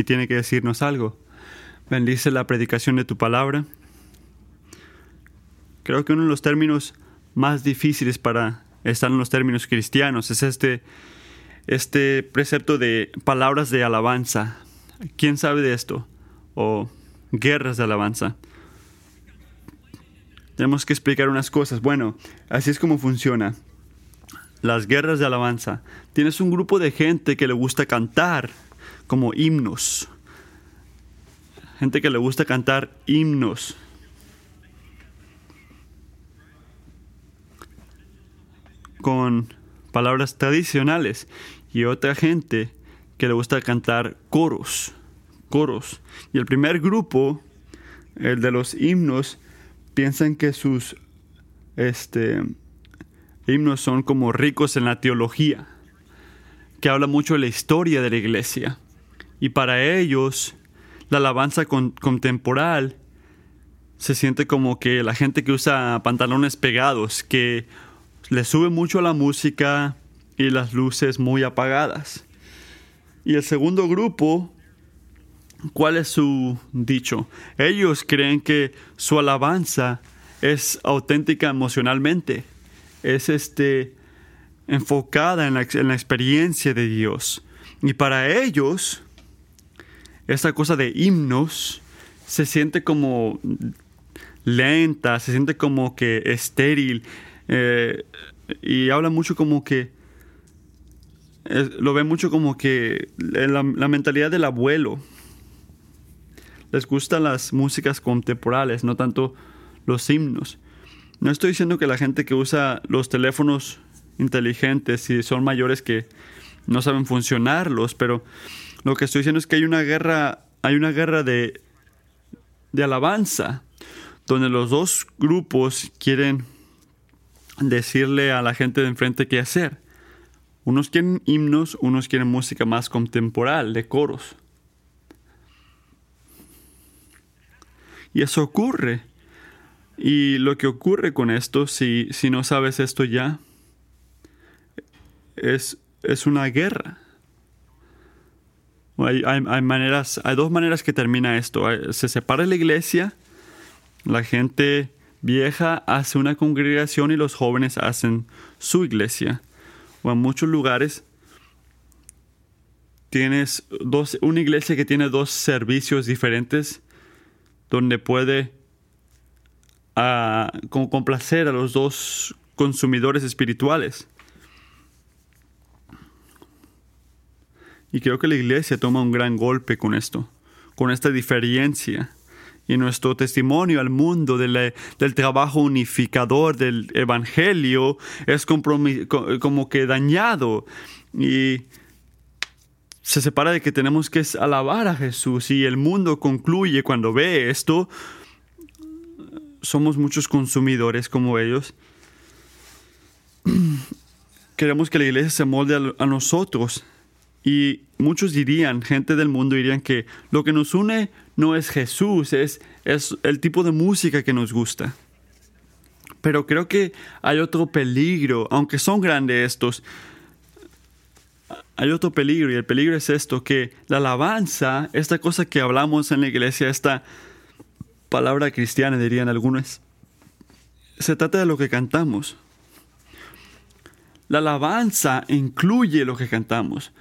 y tiene que decirnos algo. Bendice la predicación de tu palabra. Creo que uno de los términos más difíciles para estar en los términos cristianos es este, este precepto de palabras de alabanza. ¿Quién sabe de esto? O guerras de alabanza. Tenemos que explicar unas cosas. Bueno, así es como funciona. Las guerras de alabanza. Tienes un grupo de gente que le gusta cantar como himnos. Gente que le gusta cantar himnos. Con palabras tradicionales. Y otra gente que le gusta cantar coros. Coros. Y el primer grupo, el de los himnos, piensan que sus este, himnos son como ricos en la teología, que habla mucho de la historia de la iglesia. Y para ellos, la alabanza contemporánea se siente como que la gente que usa pantalones pegados, que le sube mucho la música y las luces muy apagadas. Y el segundo grupo, ¿cuál es su dicho? Ellos creen que su alabanza es auténtica emocionalmente, es este enfocada en la, en la experiencia de Dios. Y para ellos, esta cosa de himnos se siente como lenta, se siente como que estéril. Eh, y habla mucho como que, lo ve mucho como que la, la, mentalidad del abuelo. Les gustan las músicas contemporáneas, no tanto los himnos. No estoy diciendo que la gente que usa los teléfonos inteligentes y son mayores que no saben funcionarlos, pero lo que estoy diciendo es que hay una guerra, hay una guerra de, de alabanza, donde los dos grupos quieren decirle a la gente de enfrente qué hacer. Unos quieren himnos, unos quieren música más contemporánea, de coros. Y eso ocurre. Y lo que ocurre con esto, si, si no sabes esto ya, es, es una guerra. Hay, maneras, hay dos maneras que termina esto. Se separa la iglesia, la gente vieja hace una congregación y los jóvenes hacen su iglesia. O en muchos lugares tienes dos, una iglesia que tiene dos servicios diferentes donde puede uh, complacer a los dos consumidores espirituales. Y creo que la iglesia toma un gran golpe con esto, con esta diferencia. Y nuestro testimonio al mundo del, trabajo unificador del Evangelio es como que dañado. Y se separa de que tenemos que alabar a Jesús. Y el mundo concluye cuando ve esto. Somos muchos consumidores como ellos. Queremos que la iglesia se molde a nosotros y muchos dirían, gente del mundo dirían que lo que nos une no es Jesús, es, es el tipo de música que nos gusta. Pero creo que hay otro peligro, aunque son grandes estos, hay otro peligro y el peligro es esto, que la alabanza, esta cosa que hablamos en la iglesia, esta palabra cristiana dirían algunos, se trata de lo que cantamos. La alabanza incluye lo que cantamos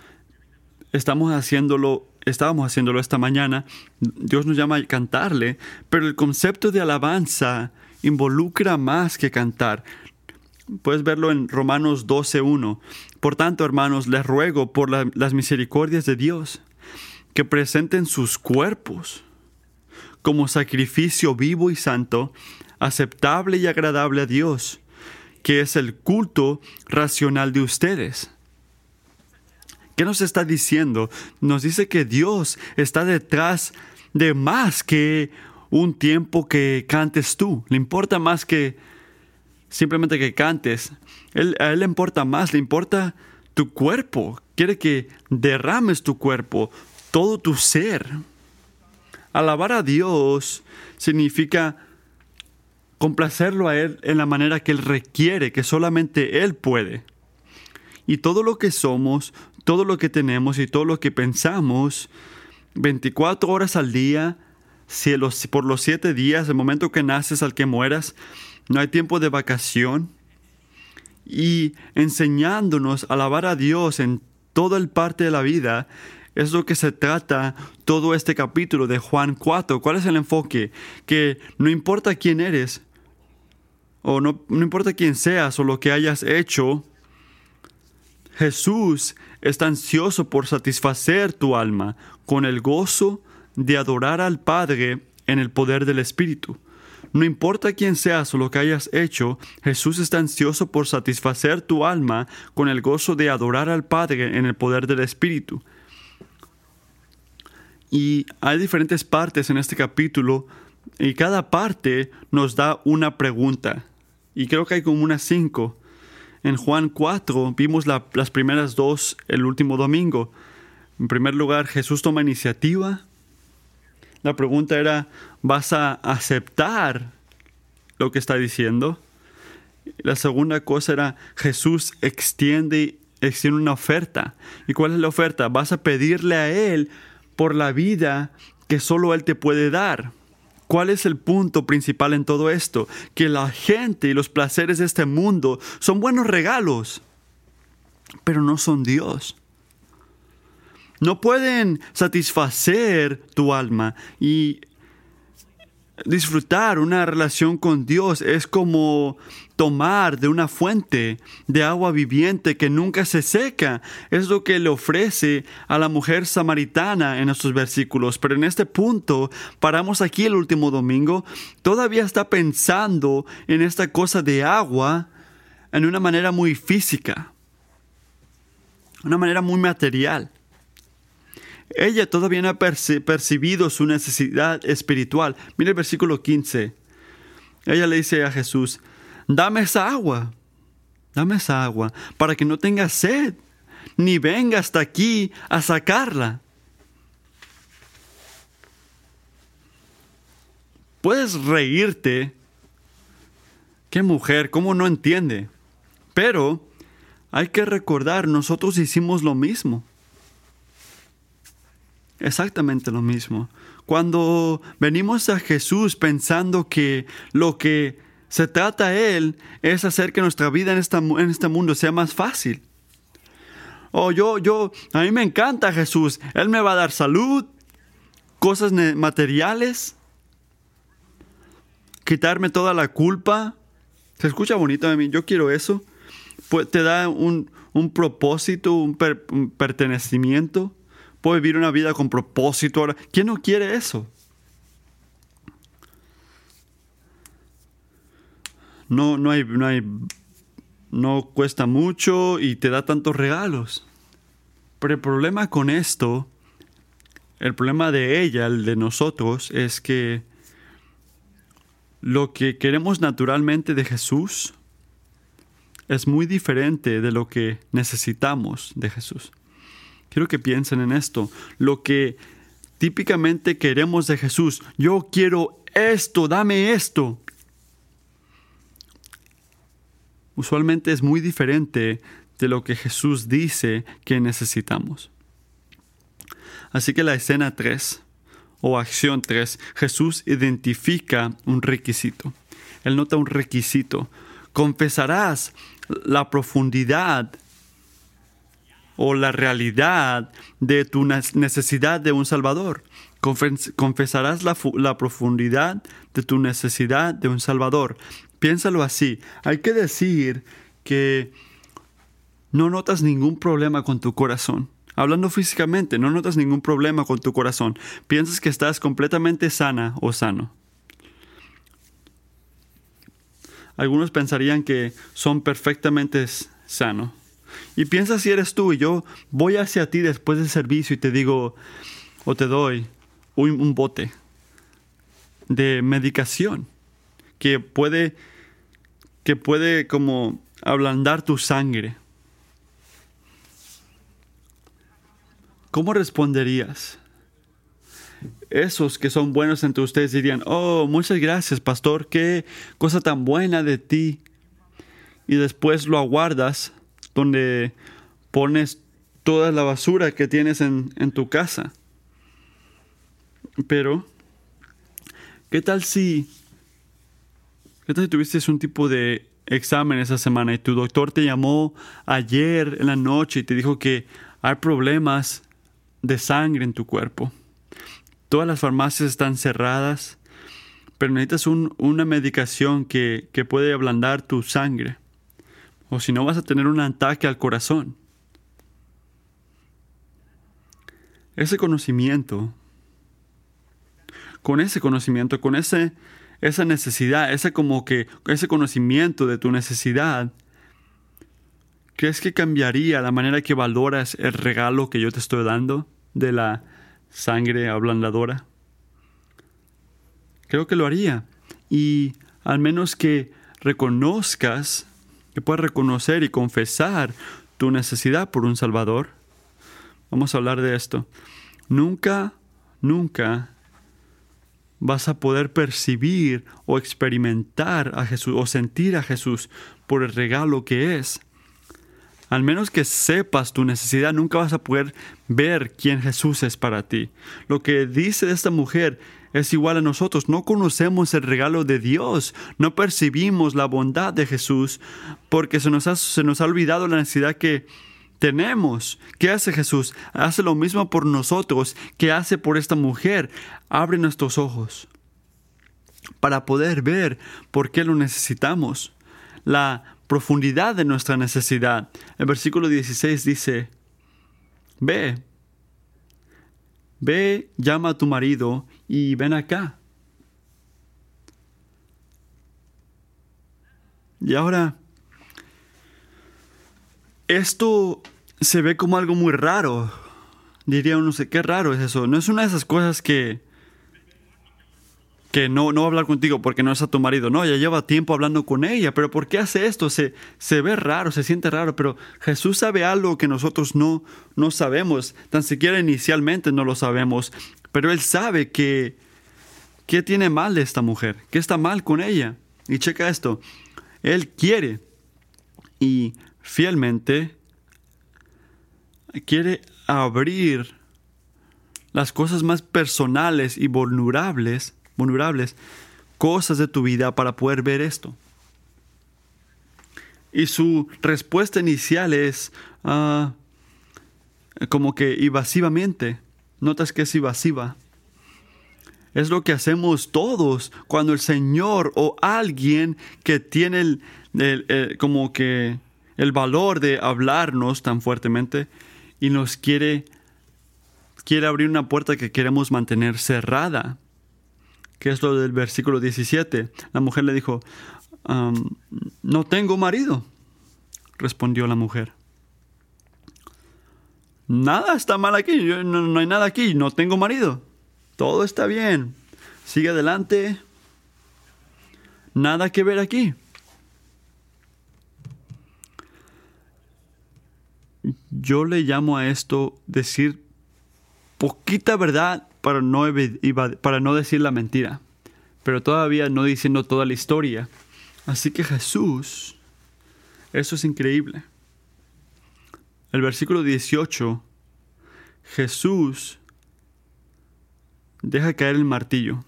estamos haciéndolo, estábamos haciéndolo esta mañana, Dios nos llama a cantarle, pero el concepto de alabanza involucra más que cantar. Puedes verlo en Romanos 12.1. Por tanto, hermanos, les ruego por las misericordias de Dios que presenten sus cuerpos como sacrificio vivo y santo, aceptable y agradable a Dios, que es el culto racional de ustedes. ¿Qué nos está diciendo? Nos dice que Dios está detrás de más que un tiempo que cantes tú. Le importa más que simplemente que cantes. a Él le importa más, le importa tu cuerpo. Quiere que derrames tu cuerpo, todo tu ser. Alabar a Dios significa complacerlo a Él en la manera que Él requiere, que solamente Él puede. Y todo lo que somos, todo lo que tenemos y todo lo que pensamos 24 horas al día, por los siete días, el momento que naces al que mueras, no hay tiempo de vacación. Y enseñándonos a alabar a Dios en toda el parte de la vida, es lo que se trata todo este capítulo de Juan 4. ¿Cuál es el enfoque? Que no importa quién eres, o no, no importa quién seas o lo que hayas hecho, Jesús está ansioso por satisfacer tu alma con el gozo de adorar al Padre en el poder del Espíritu. No importa quién seas o lo que hayas hecho, Jesús está ansioso por satisfacer tu alma con el gozo de adorar al Padre en el poder del Espíritu. Y hay diferentes partes en este capítulo y cada parte nos da una pregunta. Y creo que hay como unas cinco. En Juan 4 vimos las primeras dos el último domingo. En primer lugar, Jesús toma iniciativa. La pregunta era, ¿vas a aceptar lo que está diciendo? La segunda cosa era, Jesús extiende, extiende una oferta. ¿Y cuál es la oferta? Vas a pedirle a Él por la vida que solo Él te puede dar. ¿Cuál es el punto principal en todo esto? Que la gente y los placeres de este mundo son buenos regalos, pero no son Dios no pueden satisfacer tu alma y disfrutar una relación con Dios es como tomar de una fuente de agua viviente que nunca se seca. Es lo que le ofrece a la mujer samaritana en estos versículos. Pero en este punto, paramos aquí el último domingo, todavía está pensando en esta cosa de agua en una manera muy física, una manera muy material. Ella todavía ha percibido su necesidad espiritual. Mira el versículo 15. Ella le dice a Jesús, dame esa agua, dame esa agua, para que no tenga sed, ni venga hasta aquí a sacarla. Puedes reírte. Qué mujer, ¿cómo no entiende? Pero hay que recordar, nosotros hicimos lo mismo. Exactamente lo mismo. Cuando venimos a Jesús pensando que lo que se trata a Él es hacer que nuestra vida en, en este mundo sea más fácil. Oh, yo, yo, a mí me encanta Jesús. Él me va a dar salud, cosas materiales, quitarme toda la culpa. Se escucha bonito a mí, yo quiero eso. Pues te da un, propósito, un pertenecimiento. Puedo vivir una vida con propósito ahora. ¿Quién no quiere eso? No, no hay, no hay, no cuesta mucho y te da tantos regalos. Pero el problema con esto, el problema de ella, el de nosotros, es que lo que queremos naturalmente de Jesús es muy diferente de lo que necesitamos de Jesús. Quiero que piensen en esto. Lo que típicamente queremos de Jesús. Yo quiero esto, dame esto. Usualmente es muy diferente de lo que Jesús dice que necesitamos. Así que la escena 3 o acción 3, Jesús identifica un requisito. Él nota un requisito. Confesarás la profundidad o la realidad de tu necesidad de un Salvador. Confesarás la, profundidad de tu necesidad de un Salvador. Piénsalo así. Hay que decir que no notas ningún problema con tu corazón. Hablando físicamente, no notas ningún problema con tu corazón. Piensas que estás completamente sana o sano. Algunos pensarían que son perfectamente sanos. Y piensa si eres tú y yo voy hacia ti después del servicio y te digo o te doy un, bote de medicación que puede que puede como ablandar tu sangre. ¿Cómo responderías? Esos que son buenos entre ustedes dirían, oh, muchas gracias, pastor, qué cosa tan buena de ti. Y después lo aguardas donde pones toda la basura que tienes en, tu casa. Pero, ¿qué tal si... ¿Qué tal si tuviste un tipo de examen esa semana y tu doctor te llamó ayer en la noche y te dijo que hay problemas de sangre en tu cuerpo? Todas las farmacias están cerradas, pero necesitas una medicación que, que puede ablandar tu sangre. O si no vas a tener un ataque al corazón. Ese conocimiento, con ese conocimiento, con ese, esa necesidad, ese como que, ese conocimiento de tu necesidad, ¿crees que cambiaría la manera que valoras el regalo que yo te estoy dando de la sangre ablandadora? Creo que lo haría. Y al menos que reconozcas, que puedas reconocer y confesar tu necesidad por un Salvador. Vamos a hablar de esto. Nunca, nunca vas a poder percibir o experimentar a Jesús o sentir a Jesús por el regalo que es al menos que sepas tu necesidad, nunca vas a poder ver quién Jesús es para ti. Lo que dice esta mujer es igual a nosotros. No conocemos el regalo de Dios, no percibimos la bondad de Jesús porque se nos ha, se nos ha olvidado la necesidad que tenemos. ¿Qué hace Jesús? Hace lo mismo por nosotros que hace por esta mujer. Abre nuestros ojos para poder ver por qué lo necesitamos. La profundidad de nuestra necesidad. El versículo 16 dice, ve, ve, llama a tu marido y ven acá. Y ahora, esto se ve como algo muy raro. Diría uno, sé qué raro es eso. No es una de esas cosas que que no, no va a hablar contigo porque no es a tu marido. No, ya lleva tiempo hablando con ella, pero ¿por qué hace esto? Se, se ve raro, se siente raro, pero Jesús sabe algo que nosotros no, no sabemos, tan siquiera inicialmente no lo sabemos, pero Él sabe que, ¿qué tiene mal de esta mujer? ¿Qué está mal con ella? Y checa esto, Él quiere y fielmente quiere abrir las cosas más personales y vulnerables vulnerables, cosas de tu vida para poder ver esto. Y su respuesta inicial es ah, como que evasivamente. Notas que es evasiva. Es lo que hacemos todos cuando el Señor o alguien que tiene el, como que el valor de hablarnos tan fuertemente y nos quiere quiere abrir una puerta que queremos mantener cerrada que es lo del versículo 17. La mujer le dijo, no tengo marido, respondió la mujer. Nada está mal aquí, no, no hay nada aquí, no tengo marido. Todo está bien. Sigue adelante. Nada que ver aquí. Yo le llamo a esto decir poquita verdad para no, para no decir la mentira, pero todavía no diciendo toda la historia. Así que Jesús, eso es increíble. El versículo 18, Jesús deja caer el martillo,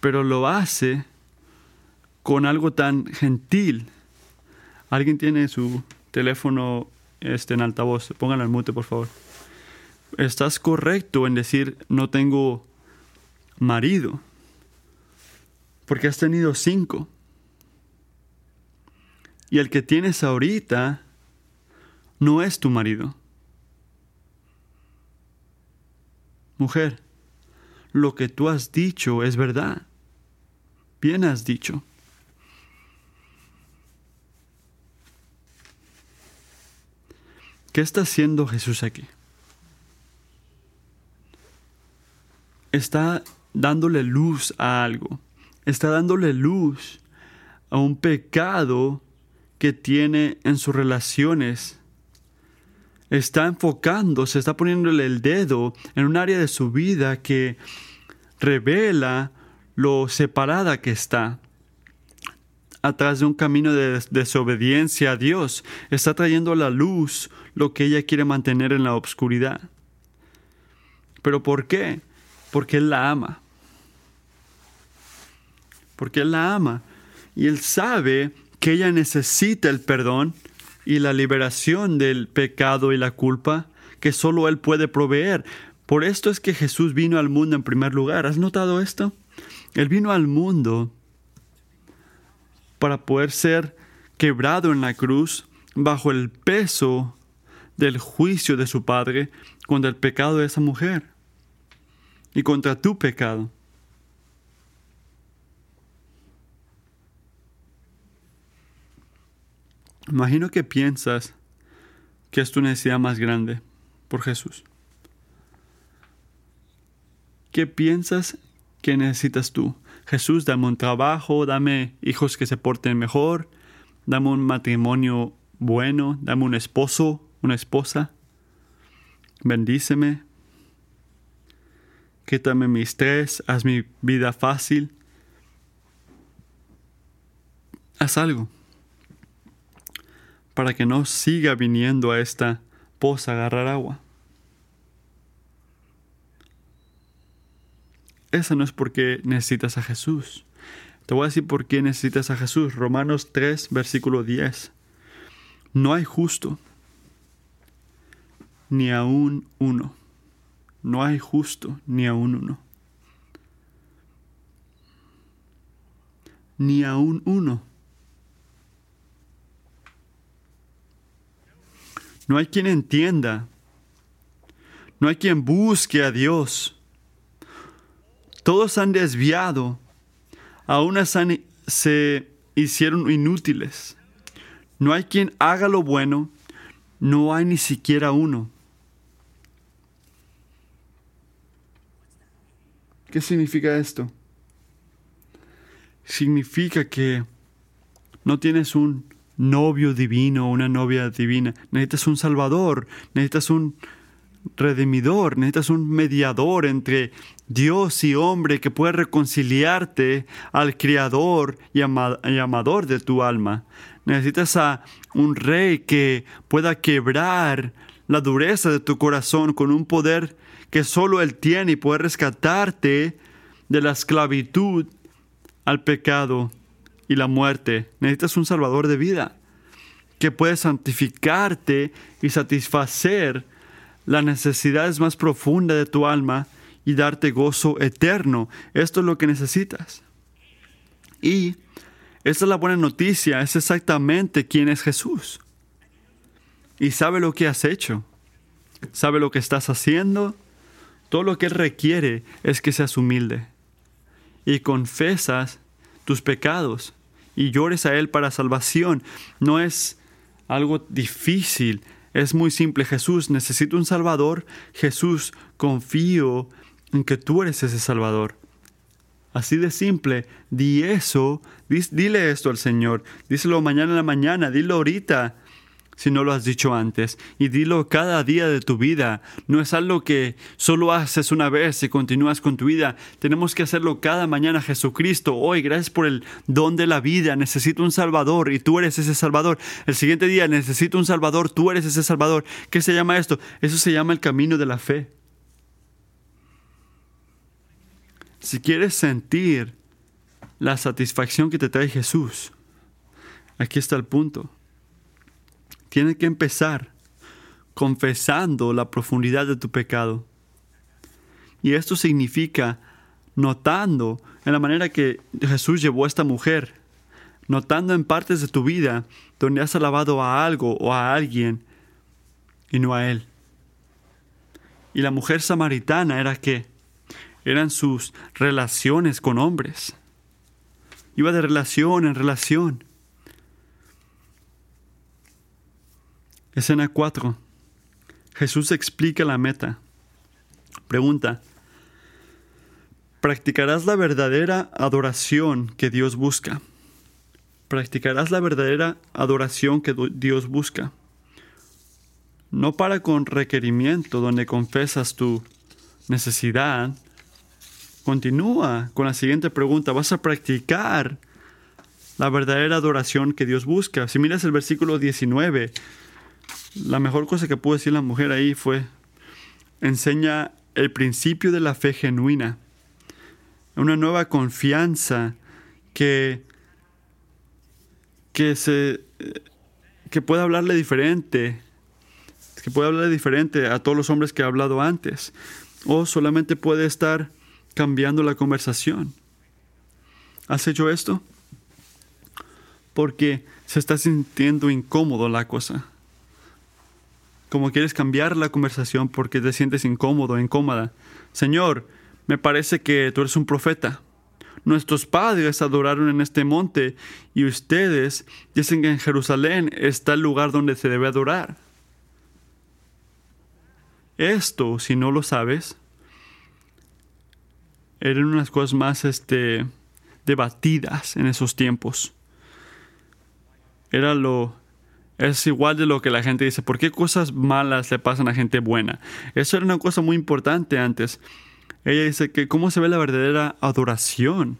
pero lo hace con algo tan gentil. ¿Alguien tiene su teléfono este, en altavoz? Pónganlo en mute, por favor estás correcto en decir no tengo marido, porque has tenido cinco. Y el que tienes ahorita no es tu marido. Mujer, lo que tú has dicho es verdad. Bien has dicho. ¿Qué está haciendo Jesús aquí? está dándole luz a algo, está dándole luz a un pecado que tiene en sus relaciones. Está enfocándose, está poniéndole el dedo en un área de su vida que revela lo separada que está atrás de un camino de desobediencia a Dios. Está trayendo a la luz lo que ella quiere mantener en la oscuridad. ¿Pero por qué? Porque Él la ama. Porque Él la ama. Y Él sabe que ella necesita el perdón y la liberación del pecado y la culpa que solo Él puede proveer. Por esto es que Jesús vino al mundo en primer lugar. ¿Has notado esto? Él vino al mundo para poder ser quebrado en la cruz bajo el peso del juicio de su Padre contra el pecado de esa mujer y contra tu pecado. Imagino que piensas que es tu necesidad más grande por Jesús. ¿Qué piensas que necesitas tú? Jesús, dame un trabajo, dame hijos que se porten mejor, dame un matrimonio bueno, dame un esposo, una esposa, bendíceme, quítame mi estrés, haz mi vida fácil, haz algo para que no siga viniendo a esta poza a agarrar agua. Esa no es porque necesitas a Jesús. Te voy a decir por qué necesitas a Jesús. Romanos 3, versículo 10. No hay justo, ni aún uno. No hay justo, ni aún uno. Ni aún uno. No hay quien entienda. No hay quien busque a Dios. Todos han desviado. Aún se hicieron inútiles. No hay quien haga lo bueno. No hay ni siquiera uno. ¿Qué significa esto? Significa que no tienes un novio divino, una novia divina. Necesitas un salvador, necesitas un redimidor, necesitas un mediador entre Dios y hombre que pueda reconciliarte al Creador y, amador de tu alma. Necesitas a un rey que pueda quebrar la dureza de tu corazón con un poder que solo Él tiene y puede rescatarte de la esclavitud al pecado y la muerte. Necesitas un salvador de vida que puede santificarte y satisfacer las necesidades más profundas de tu alma y darte gozo eterno. Esto es lo que necesitas. Y esta es la buena noticia, es exactamente quién es Jesús. Y sabe lo que has hecho, sabe lo que estás haciendo. Todo lo que Él requiere es que seas humilde y confesas tus pecados y llores a Él para salvación. No es algo difícil, es muy simple. Jesús, necesito un Salvador. Jesús, confío en que tú eres ese Salvador. Así de simple, di eso, dile esto al Señor, díselo mañana en la mañana, dilo ahorita si no lo has dicho antes. Y dilo cada día de tu vida. No es algo que solo haces una vez y continúas con tu vida. Tenemos que hacerlo cada mañana. Jesucristo, hoy, gracias por el don de la vida. Necesito un Salvador y tú eres ese Salvador. El siguiente día necesito un Salvador, tú eres ese Salvador. ¿Qué se llama esto? Eso se llama el camino de la fe. Si quieres sentir la satisfacción que te trae Jesús, aquí está el punto. Tienes que empezar confesando la profundidad de tu pecado. Y esto significa notando en la manera que Jesús llevó a esta mujer, notando en partes de tu vida donde has alabado a algo o a alguien y no a Él. Y la mujer samaritana era que eran sus relaciones con hombres. Iba de relación en relación. Escena 4. Jesús explica la meta. Pregunta. ¿Practicarás la verdadera adoración que Dios busca? ¿Practicarás la verdadera adoración que Dios busca? No para con requerimiento donde confesas tu necesidad. Continúa con la siguiente pregunta. ¿Vas a practicar la verdadera adoración que Dios busca? Si miras el versículo 19, la mejor cosa que pudo decir la mujer ahí fue, enseña el principio de la fe genuina, una nueva confianza que, que, se, que puede hablarle diferente, que puede hablarle diferente a todos los hombres que he hablado antes, o solamente puede estar cambiando la conversación. ¿Has hecho esto? Porque se está sintiendo incómodo la cosa. Como quieres cambiar la conversación porque te sientes incómodo, incómoda. Señor, me parece que tú eres un profeta. Nuestros padres adoraron en este monte y ustedes dicen que en Jerusalén está el lugar donde se debe adorar. Esto, si no lo sabes, eran unas cosas más este, debatidas en esos tiempos. Era lo es igual de lo que la gente dice, ¿por qué cosas malas le pasan a gente buena? Eso era una cosa muy importante antes. Ella dice que cómo se ve la verdadera adoración.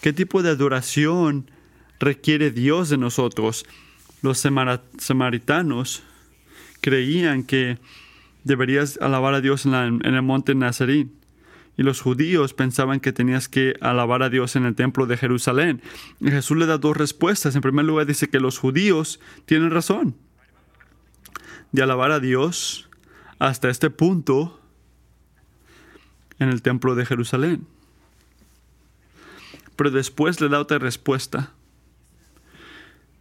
¿Qué tipo de adoración requiere Dios de nosotros? Los samaritanos creían que deberías alabar a Dios en, el monte Nazarín. Y los judíos pensaban que tenías que alabar a Dios en el templo de Jerusalén. Y Jesús le da dos respuestas. En primer lugar dice que los judíos tienen razón de alabar a Dios hasta este punto en el templo de Jerusalén. Pero después le da otra respuesta.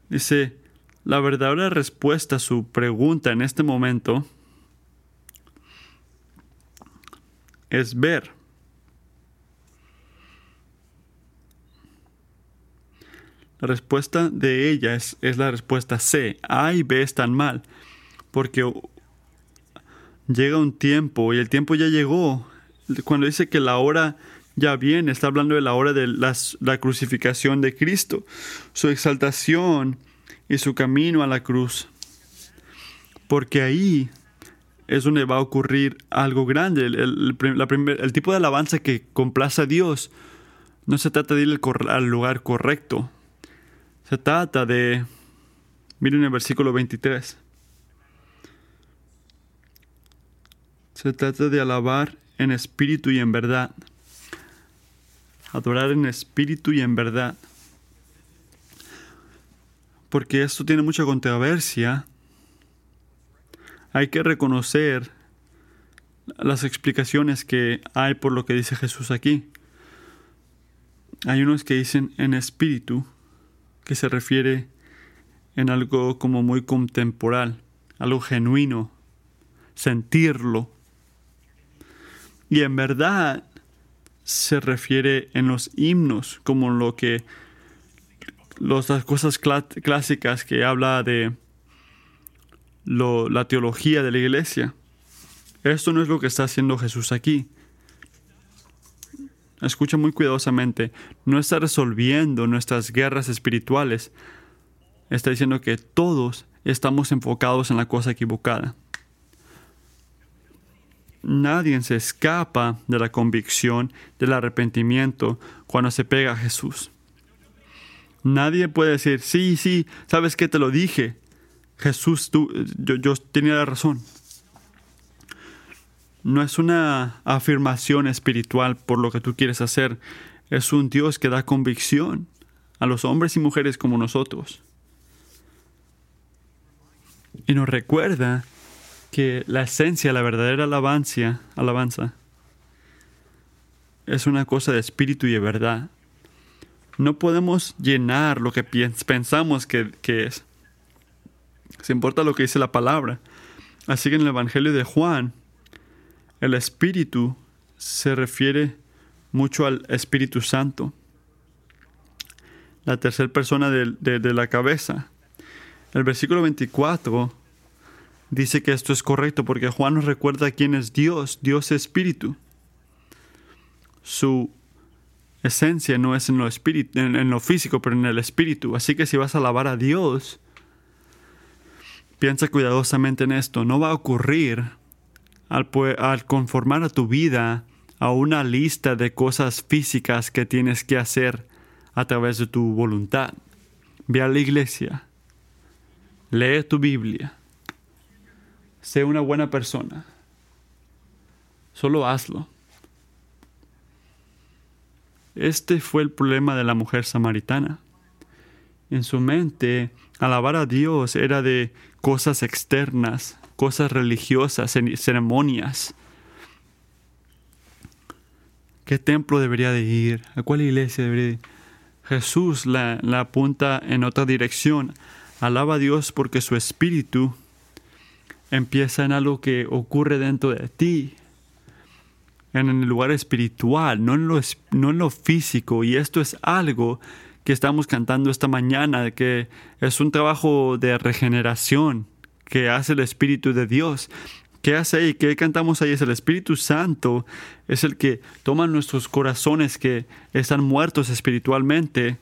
Dice, la verdadera respuesta a su pregunta en este momento es ver. La respuesta de ella es, la respuesta C. A y B están mal. Porque llega un tiempo y el tiempo ya llegó. Cuando dice que la hora ya viene, está hablando de la hora de la crucificación de Cristo, su exaltación y su camino a la cruz. Porque ahí es donde va a ocurrir algo grande. El, tipo de alabanza que complace a Dios no se trata de ir al lugar correcto. Se trata de... Miren el versículo 23. Se trata de alabar en espíritu y en verdad. Adorar en espíritu y en verdad. Porque esto tiene mucha controversia hay que reconocer las explicaciones que hay por lo que dice Jesús aquí. Hay unos que dicen en espíritu, que se refiere en algo como muy contemporáneo, algo genuino, sentirlo. Y en verdad se refiere en los himnos, como lo que las cosas clásicas que habla de la teología de la iglesia. Esto no es lo que está haciendo Jesús aquí. Escucha muy cuidadosamente. No está resolviendo nuestras guerras espirituales. Está diciendo que todos estamos enfocados en la cosa equivocada. Nadie se escapa de la convicción del arrepentimiento cuando se pega a Jesús. Nadie puede decir, sí, sí, sabes que te lo dije, Jesús, tú, yo, yo tenía la razón. No es una afirmación espiritual por lo que tú quieres hacer, es un Dios que da convicción a los hombres y mujeres como nosotros. Y nos recuerda que la esencia, la verdadera alabanza, alabanza es una cosa de espíritu y de verdad. No podemos llenar lo que pensamos que, que es. Se importa lo que dice la palabra. Así que en el Evangelio de Juan, el Espíritu se refiere mucho al Espíritu Santo, la tercera persona de, de, la cabeza. El versículo 24 dice que esto es correcto porque Juan nos recuerda quién es Dios, Dios es Espíritu. Su esencia no es en lo, en lo físico, pero en el Espíritu. Así que si vas a alabar a Dios, Piensa cuidadosamente en esto. No va a ocurrir al, conformar a tu vida a una lista de cosas físicas que tienes que hacer a través de tu voluntad. Ve a la iglesia. Lee tu Biblia. Sé una buena persona. Solo hazlo. Este fue el problema de la mujer samaritana. En su mente, alabar a Dios era de cosas externas, cosas religiosas, ceremonias. ¿Qué templo debería de ir? ¿A cuál iglesia debería ir? Jesús la, apunta en otra dirección. Alaba a Dios porque su espíritu empieza en algo que ocurre dentro de ti, en el lugar espiritual, no en lo, no en lo físico. Y esto es algo que estamos cantando esta mañana, que es un trabajo de regeneración que hace el Espíritu de Dios. ¿Qué hace ahí? ¿Qué cantamos ahí? Es el Espíritu Santo, es el que toma nuestros corazones que están muertos espiritualmente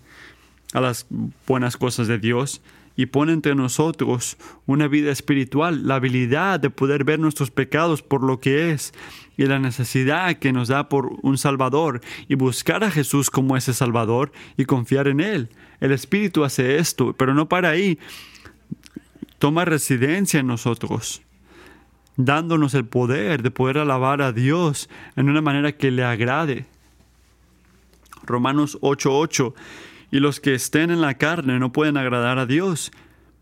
a las buenas cosas de Dios y pone entre nosotros una vida espiritual, la habilidad de poder ver nuestros pecados por lo que es y la necesidad que nos da por un Salvador y buscar a Jesús como ese Salvador y confiar en Él. El Espíritu hace esto, pero no para ahí. Toma residencia en nosotros, dándonos el poder de poder alabar a Dios en una manera que le agrade. Romanos 8:8 y los que estén en la carne no pueden agradar a Dios,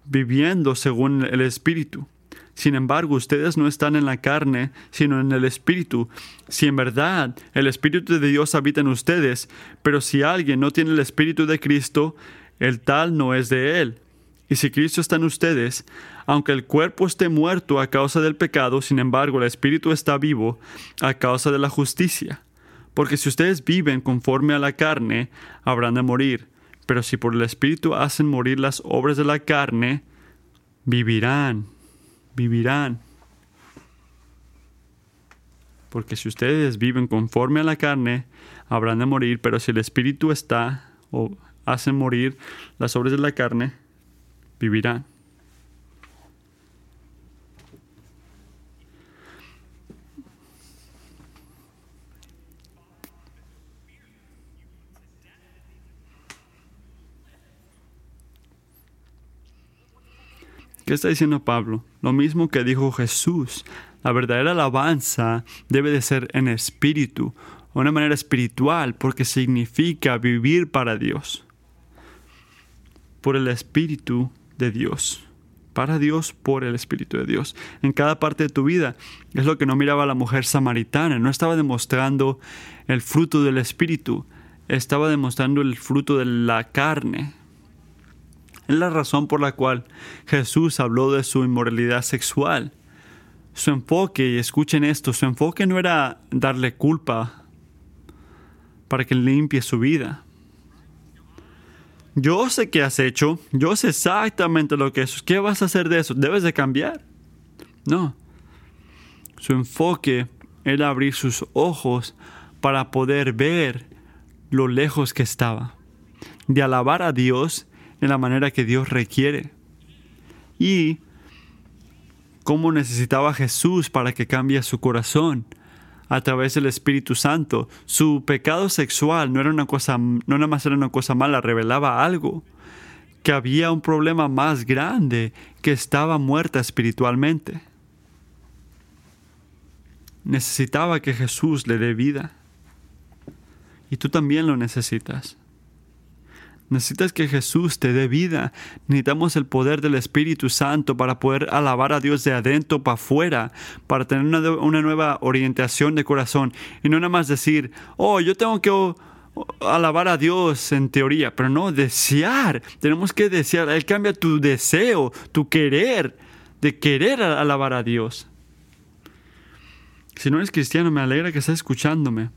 viviendo según el Espíritu. Sin embargo, ustedes no están en la carne, sino en el Espíritu. Si en verdad el Espíritu de Dios habita en ustedes, pero si alguien no tiene el Espíritu de Cristo, el tal no es de él. Y si Cristo está en ustedes, aunque el cuerpo esté muerto a causa del pecado, sin embargo el Espíritu está vivo a causa de la justicia. Porque si ustedes viven conforme a la carne, habrán de morir. Pero si por el Espíritu hacen morir las obras de la carne, vivirán vivirán. Porque si ustedes viven conforme a la carne, habrán de morir, pero si el Espíritu está o hacen morir las obras de la carne, ¿Qué está diciendo Pablo? Lo mismo que dijo Jesús. La verdadera alabanza debe de ser en espíritu, de una manera espiritual, porque significa vivir para Dios. Por el Espíritu de Dios. Para Dios, por el Espíritu de Dios. En cada parte de tu vida. Es lo que no miraba la mujer samaritana. No estaba demostrando el fruto del Espíritu. Estaba demostrando el fruto de la carne, es la razón por la cual Jesús habló de su inmoralidad sexual. Su enfoque, y escuchen esto, su enfoque no era darle culpa para que limpie su vida. Yo sé qué has hecho, yo sé exactamente lo que es. ¿Qué vas a hacer de eso? ¿Debes de cambiar? No. Su enfoque era abrir sus ojos para poder ver lo lejos que estaba, de alabar a Dios en la manera que Dios requiere. Y cómo necesitaba Jesús para que cambie su corazón a través del Espíritu Santo. Su pecado sexual no era una cosa, no nada más era una cosa mala, revelaba algo, que había un problema más grande, que estaba muerta espiritualmente. Necesitaba que Jesús le dé vida. Y tú también lo necesitas. Necesitas que Jesús te dé vida. Necesitamos el poder del Espíritu Santo para poder alabar a Dios de adentro para afuera, para tener una, nueva orientación de corazón. Y no nada más decir, oh, yo tengo que alabar a Dios en teoría, pero no desear. Tenemos que desear. Él cambia tu deseo, tu querer, de querer alabar a Dios. Si no eres cristiano, me alegra que estés escuchándome.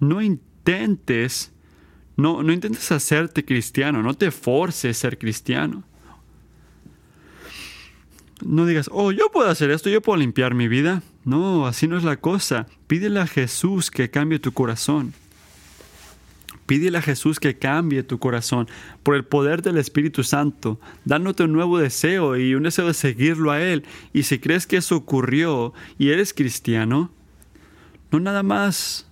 No intentes no, no intentes hacerte cristiano, no te forces a ser cristiano. No digas, oh, yo puedo hacer esto, yo puedo limpiar mi vida. No, así no es la cosa. Pídele a Jesús que cambie tu corazón. Pídele a Jesús que cambie tu corazón por el poder del Espíritu Santo, dándote un nuevo deseo y un deseo de seguirlo a Él. Y si crees que eso ocurrió y eres cristiano, no nada más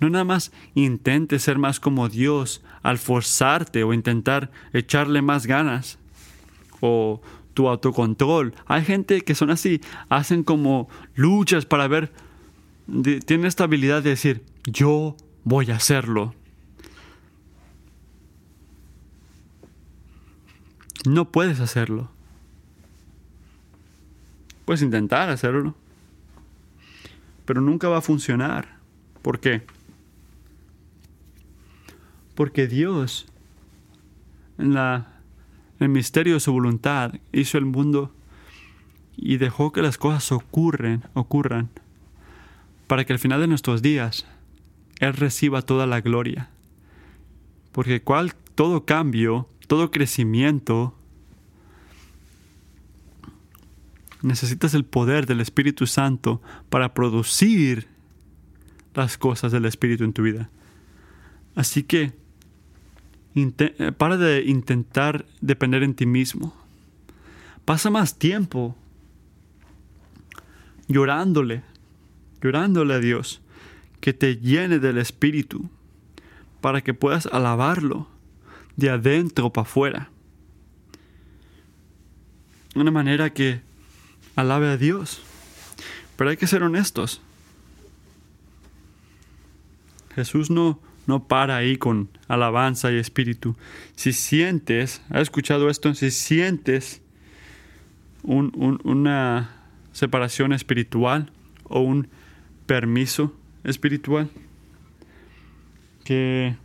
no nada más intentes ser más como Dios al forzarte o intentar echarle más ganas o tu autocontrol. Hay gente que son así, hacen como luchas para ver tiene esta habilidad de decir, yo voy a hacerlo. No puedes hacerlo. Puedes intentar hacerlo, pero nunca va a funcionar. ¿Por qué? Porque Dios, en el misterio de su voluntad, hizo el mundo y dejó que las cosas ocurren, ocurran, para que al final de nuestros días Él reciba toda la gloria. Porque cual, todo cambio, todo crecimiento, necesitas el poder del Espíritu Santo para producir las cosas del Espíritu en tu vida. Así que eh, para de intentar depender en ti mismo. Pasa más tiempo llorándole, llorándole a Dios, que te llene del Espíritu, para que puedas alabarlo de adentro para afuera. Una manera que alabe a Dios. Pero hay que ser honestos. Jesús no, no para ahí con alabanza y espíritu. Si sientes, ¿has escuchado esto? Si sientes una separación espiritual o un permiso espiritual, que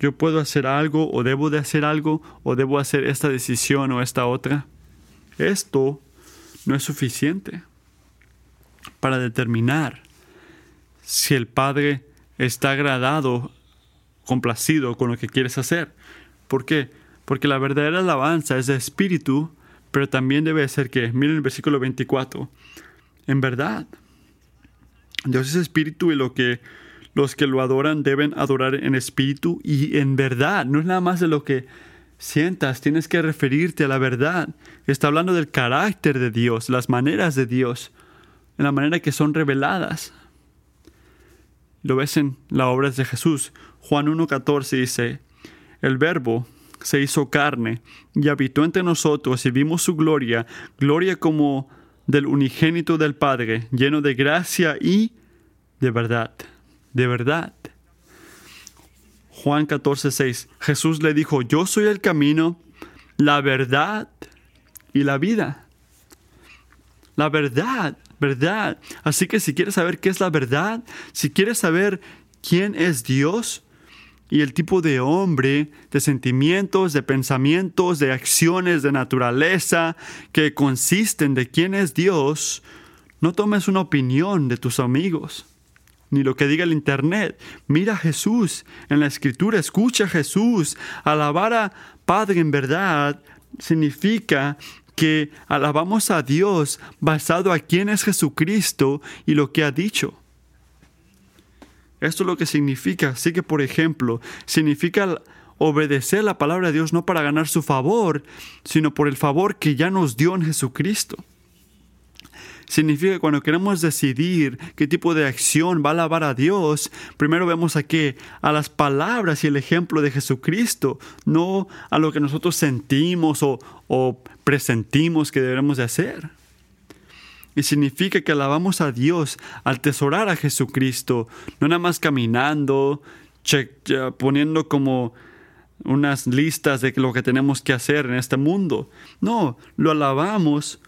yo puedo hacer algo o debo de hacer algo o debo hacer esta decisión o esta otra. Esto no es suficiente para determinar si el Padre está agradado, complacido con lo que quieres hacer. ¿Por qué? Porque la verdadera alabanza es de espíritu, pero también debe ser que, miren el versículo 24, en verdad, Dios es espíritu y lo que los que lo adoran deben adorar en espíritu y en verdad, no es nada más de lo que sientas, tienes que referirte a la verdad. Está hablando del carácter de Dios, las maneras de Dios, en la manera que son reveladas. Lo ves en las obras de Jesús. Juan 1.14 dice, el verbo se hizo carne y habitó entre nosotros y vimos su gloria, gloria como del unigénito del Padre, lleno de gracia y de verdad, de verdad. Juan 14, 6. Jesús le dijo, yo soy el camino, la verdad y la vida. La verdad, verdad. Así que si quieres saber qué es la verdad, si quieres saber quién es Dios y el tipo de hombre, de sentimientos, de pensamientos, de acciones, de naturaleza, que consisten de quién es Dios, no tomes una opinión de tus amigos ni lo que diga el Internet. Mira a Jesús en la Escritura, escucha a Jesús. Alabar a Padre en verdad significa que alabamos a Dios basado a quién es Jesucristo y lo que ha dicho. Esto es lo que significa. Así que, por ejemplo, significa obedecer la palabra de Dios no para ganar su favor, sino por el favor que ya nos dio en Jesucristo. Significa que cuando queremos decidir qué tipo de acción va a alabar a Dios, primero vemos a qué, a las palabras y el ejemplo de Jesucristo, no a lo que nosotros sentimos o, o presentimos que debemos de hacer. Y significa que alabamos a Dios al tesorar a Jesucristo, no nada más caminando, poniendo como unas listas de lo que tenemos que hacer en este mundo. No, lo alabamos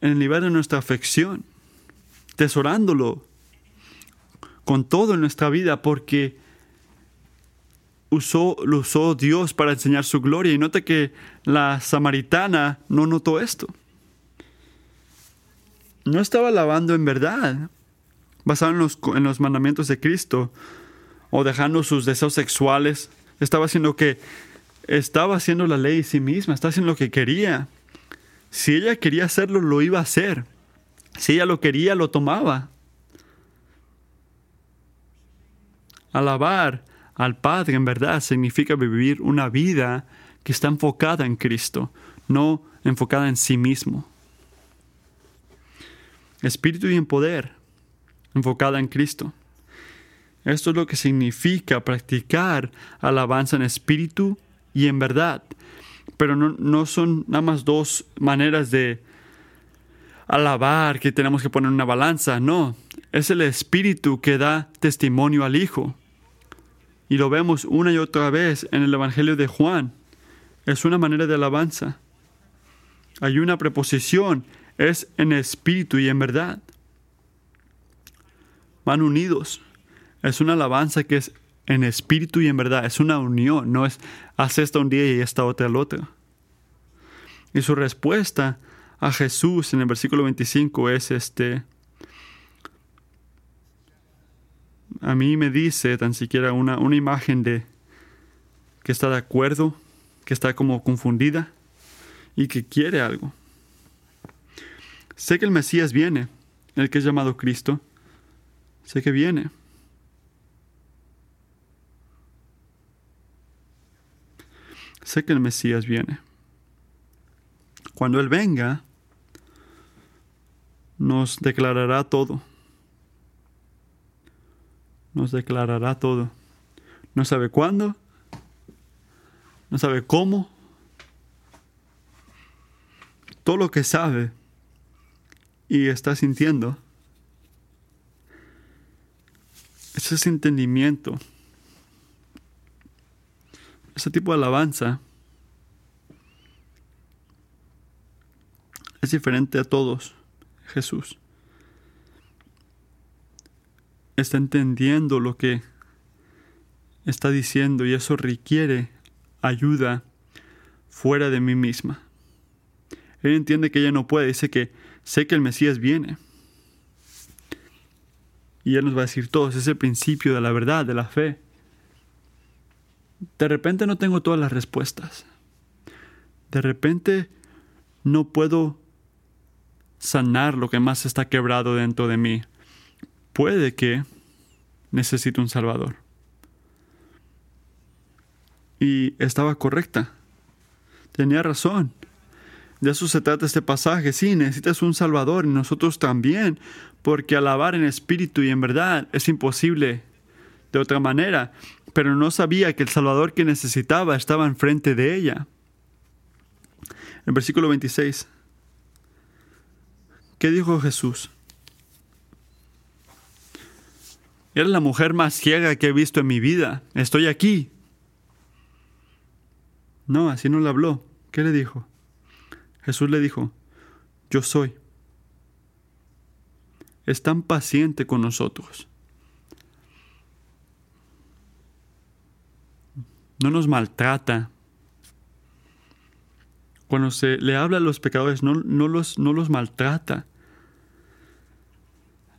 en el nivel de nuestra afección, tesorándolo con todo en nuestra vida, porque usó, lo usó Dios para enseñar su gloria. Y note que la samaritana no notó esto. No estaba alabando en verdad, basado en los, en los mandamientos de Cristo, o dejando sus deseos sexuales. Estaba haciendo que estaba haciendo la ley sí misma, estaba haciendo lo que quería. Si ella quería hacerlo, lo iba a hacer. Si ella lo quería, lo tomaba. Alabar al Padre en verdad significa vivir una vida que está enfocada en Cristo, no enfocada en sí mismo. Espíritu y en poder, enfocada en Cristo. Esto es lo que significa practicar alabanza en espíritu y en verdad pero no, son nada más dos maneras de alabar que tenemos que poner una balanza, no. Es el Espíritu que da testimonio al Hijo. Y lo vemos una y otra vez en el Evangelio de Juan. Es una manera de alabanza. Hay una preposición, es en espíritu y en verdad. Van unidos. Es una alabanza que es en espíritu y en verdad. Es una unión, no es haz esta un día y esta otra el otro. Y su respuesta a Jesús en el versículo 25 es este, a mí me dice tan siquiera una, una imagen de que está de acuerdo, que está como confundida y que quiere algo. Sé que el Mesías viene, el que es llamado Cristo, sé que viene. Sé que el Mesías viene. Cuando Él venga, nos declarará todo nos declarará todo. No sabe cuándo, no sabe cómo. Todo lo que sabe y está sintiendo es ese entendimiento, ese tipo de alabanza es diferente a todos, Jesús está entendiendo lo que está diciendo y eso requiere ayuda fuera de mí misma. Él entiende que ella no puede, dice que sé que el Mesías viene. Y Él nos va a decir todo, es el principio de la verdad, de la fe. De repente no tengo todas las respuestas. De repente no puedo sanar lo que más está quebrado dentro de mí puede que necesite un Salvador. Y estaba correcta. Tenía razón. De eso se trata este pasaje. Sí, necesitas un Salvador y nosotros también, porque alabar en espíritu y en verdad es imposible de otra manera. Pero no sabía que el Salvador que necesitaba estaba enfrente de ella. En versículo 26. ¿Qué dijo Jesús? Eres la mujer más ciega que he visto en mi vida. Estoy aquí. No, así no le habló. ¿Qué le dijo? Jesús le dijo, yo soy. Es tan paciente con nosotros. No nos maltrata. Cuando se le habla a los pecadores, no, no, los, no los maltrata.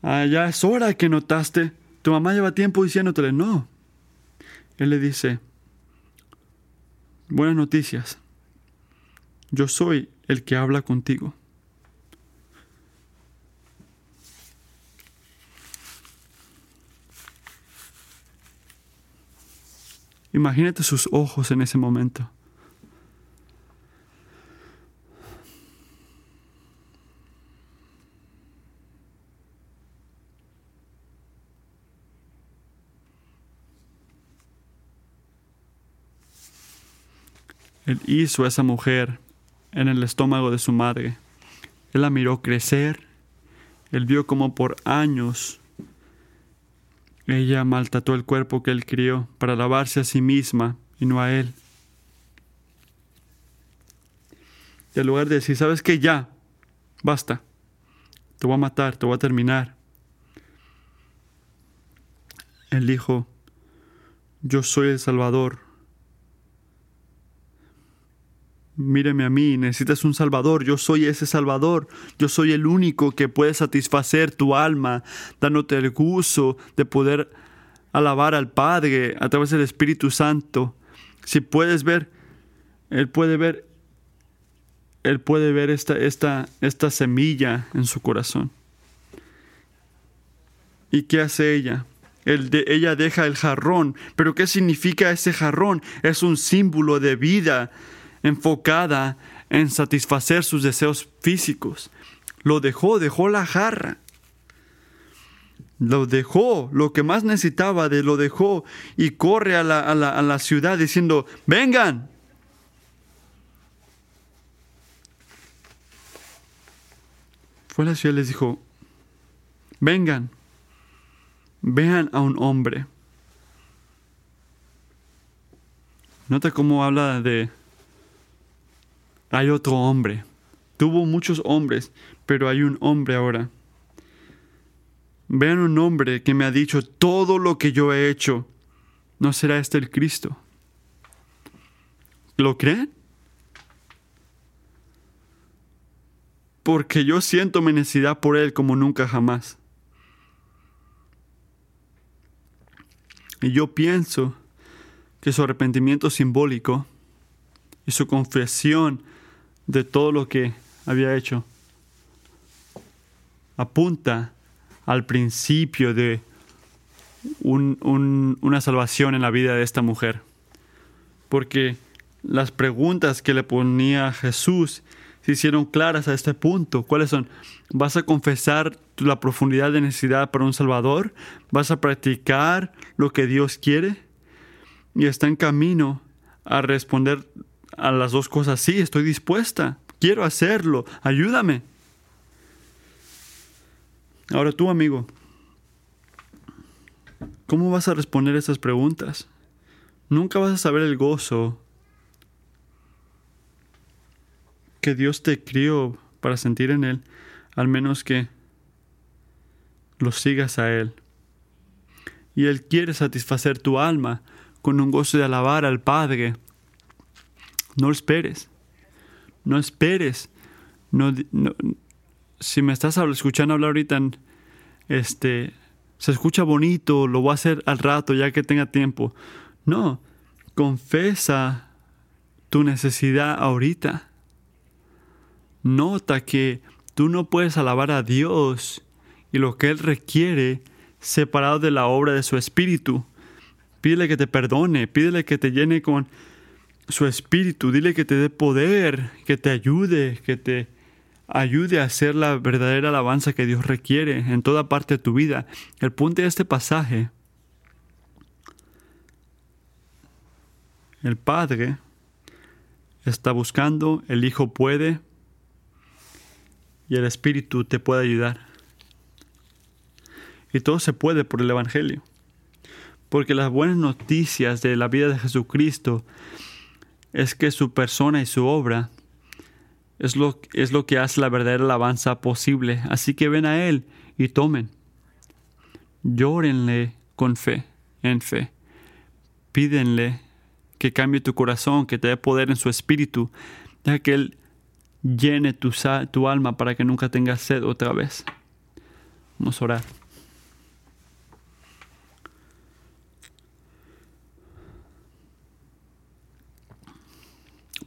Ah, ya es hora que notaste tu mamá lleva tiempo diciéndole no. Él le dice, buenas noticias. Yo soy el que habla contigo. Imagínate sus ojos en ese momento. Él hizo a esa mujer en el estómago de su madre. Él la miró crecer. Él vio como por años ella maltrató el cuerpo que él crió para lavarse a sí misma y no a él. Y en lugar de decir, ¿sabes qué? Ya, basta. Te voy a matar, te voy a terminar. Él dijo, yo soy el Salvador Míreme a mí, necesitas un Salvador, yo soy ese Salvador, yo soy el único que puede satisfacer tu alma, dándote el gusto de poder alabar al Padre a través del Espíritu Santo. Si puedes ver, Él puede ver, Él puede ver esta, esta, esta semilla en su corazón. ¿Y qué hace ella? de, ella deja el jarrón, pero ¿qué significa ese jarrón? Es un símbolo de vida enfocada en satisfacer sus deseos físicos. Lo dejó, dejó la jarra. Lo dejó, lo que más necesitaba de lo dejó y corre a la, a la, a la ciudad diciendo, vengan. Fue a la ciudad y les dijo, vengan. Vean a un hombre. Nota cómo habla de... Hay otro hombre. Tuvo muchos hombres, pero hay un hombre ahora. Vean un hombre que me ha dicho todo lo que yo he hecho. ¿No será este el Cristo? ¿Lo creen? Porque yo siento mi necesidad por Él como nunca jamás. Y yo pienso que su arrepentimiento simbólico y su confesión de todo lo que había hecho apunta al principio de una salvación en la vida de esta mujer. Porque las preguntas que le ponía Jesús se hicieron claras a este punto. ¿Cuáles son? ¿Vas a confesar la profundidad de necesidad para un Salvador? ¿Vas a practicar lo que Dios quiere? Y está en camino a responder a las dos cosas. Sí, estoy dispuesta. Quiero hacerlo. Ayúdame. Ahora tú, amigo, ¿cómo vas a responder esas preguntas? Nunca vas a saber el gozo que Dios te crió para sentir en Él, al menos que lo sigas a Él. Y Él quiere satisfacer tu alma con un gozo de alabar al Padre. No esperes. No esperes. No, si me estás escuchando hablar ahorita, este, se escucha bonito, lo voy a hacer al rato ya que tenga tiempo. No, confesa tu necesidad ahorita. Nota que tú no puedes alabar a Dios y lo que Él requiere separado de la obra de su Espíritu. Pídele que te perdone, pídele que te llene con su Espíritu, dile que te dé poder, que te ayude, que te ayude a hacer la verdadera alabanza que Dios requiere en toda parte de tu vida. El punto de este pasaje, el Padre está buscando, el Hijo puede, y el Espíritu te puede ayudar. Y todo se puede por el Evangelio. Porque las buenas noticias de la vida de Jesucristo es que su persona y su obra es lo, es lo que hace la verdadera alabanza posible. Así que ven a Él y tomen. Llórenle con fe, en fe. Pídenle que cambie tu corazón, que te dé poder en su espíritu, ya que Él llene tu, tu alma para que nunca tengas sed otra vez. Vamos a orar.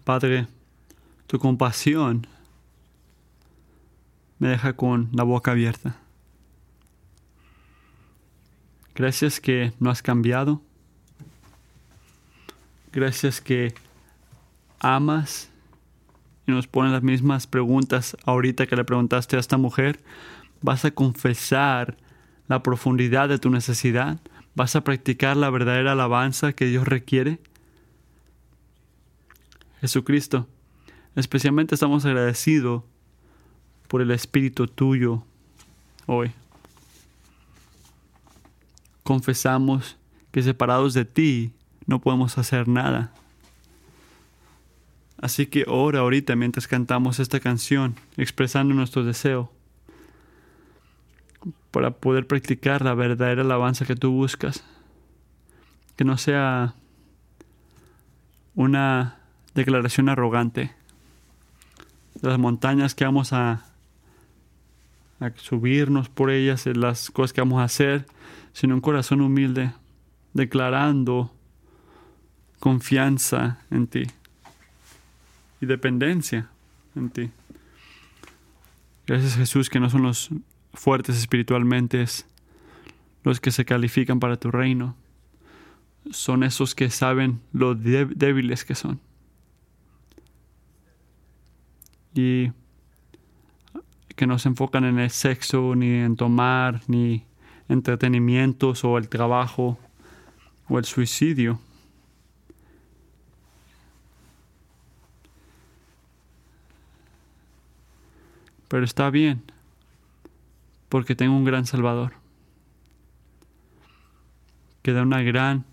Padre, tu compasión me deja con la boca abierta. Gracias que no has cambiado. Gracias que amas y nos ponen las mismas preguntas ahorita que le preguntaste a esta mujer, vas a confesar la profundidad de tu necesidad, vas a practicar la verdadera alabanza que Dios requiere. Jesucristo, especialmente estamos agradecidos por el Espíritu tuyo hoy. Confesamos que separados de ti no podemos hacer nada. Así que ora ahorita mientras cantamos esta canción, expresando nuestro deseo para poder practicar la verdadera alabanza que tú buscas. Que no sea una declaración arrogante las montañas que vamos a, a subirnos por ellas, las cosas que vamos a hacer, sino un corazón humilde, declarando confianza en ti y dependencia en ti. Gracias Jesús que no son los fuertes espiritualmente los que se califican para tu reino. Son esos que saben lo débiles que son. Y que no se enfocan en el sexo, ni en tomar, ni entretenimientos o el trabajo o el suicidio. Pero está bien, porque tengo un gran Salvador. que da una gran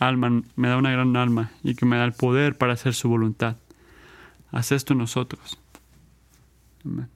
alma, me da una gran alma y que me da el poder para hacer su voluntad. Haz esto nosotros. Amen.